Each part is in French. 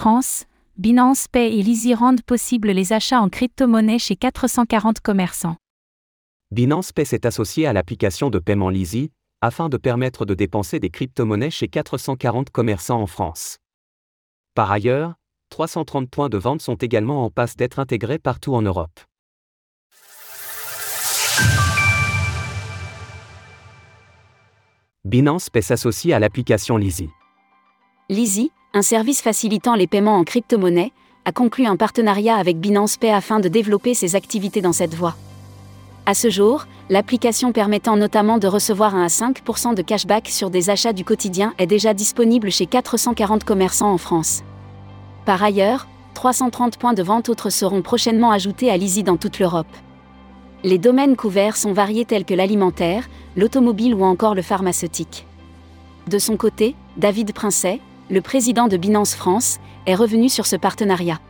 France, Binance Pay et Lizzy rendent possible les achats en crypto-monnaie chez 440 commerçants. Binance Pay s'est associé à l'application de paiement Lizzy, afin de permettre de dépenser des crypto-monnaies chez 440 commerçants en France. Par ailleurs, 330 points de vente sont également en passe d'être intégrés partout en Europe. Binance Pay s'associe à l'application Lizzy. Lizzy, un service facilitant les paiements en crypto-monnaie, a conclu un partenariat avec Binance Pay afin de développer ses activités dans cette voie. À ce jour, l'application permettant notamment de recevoir un à 5% de cashback sur des achats du quotidien est déjà disponible chez 440 commerçants en France. Par ailleurs, 330 points de vente autres seront prochainement ajoutés à Lizzy dans toute l'Europe. Les domaines couverts sont variés tels que l'alimentaire, l'automobile ou encore le pharmaceutique. De son côté, David Princet, le président de Binance France, est revenu sur ce partenariat.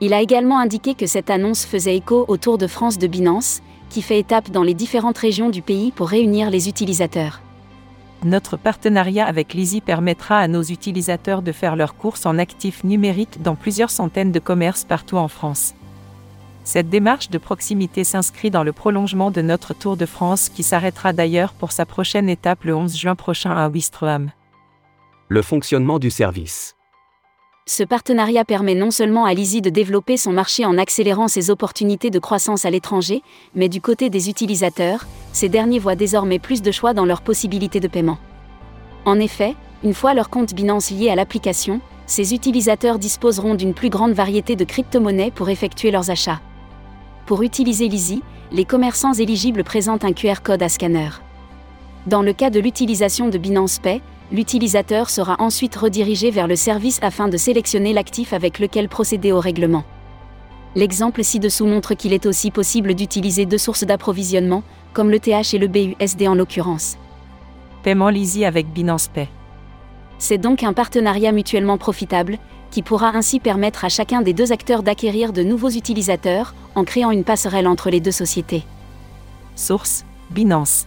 Il a également indiqué que cette annonce faisait écho au Tour de France de Binance, qui fait étape dans les différentes régions du pays pour réunir les utilisateurs. Notre partenariat avec Lizzy permettra à nos utilisateurs de faire leurs courses en actifs numériques dans plusieurs centaines de commerces partout en France. Cette démarche de proximité s'inscrit dans le prolongement de notre Tour de France qui s'arrêtera d'ailleurs pour sa prochaine étape le 11 juin prochain à Ouistreham le fonctionnement du service. Ce partenariat permet non seulement à Lizzy de développer son marché en accélérant ses opportunités de croissance à l'étranger, mais du côté des utilisateurs, ces derniers voient désormais plus de choix dans leurs possibilités de paiement. En effet, une fois leur compte Binance lié à l'application, ces utilisateurs disposeront d'une plus grande variété de crypto-monnaies pour effectuer leurs achats. Pour utiliser Lizzy, les commerçants éligibles présentent un QR code à scanner. Dans le cas de l'utilisation de Binance Pay, l'utilisateur sera ensuite redirigé vers le service afin de sélectionner l'actif avec lequel procéder au règlement. L'exemple ci-dessous montre qu'il est aussi possible d'utiliser deux sources d'approvisionnement, comme le TH et le BUSD en l'occurrence. Paiement Lizzy avec Binance Pay. C'est donc un partenariat mutuellement profitable, qui pourra ainsi permettre à chacun des deux acteurs d'acquérir de nouveaux utilisateurs, en créant une passerelle entre les deux sociétés. Source Binance.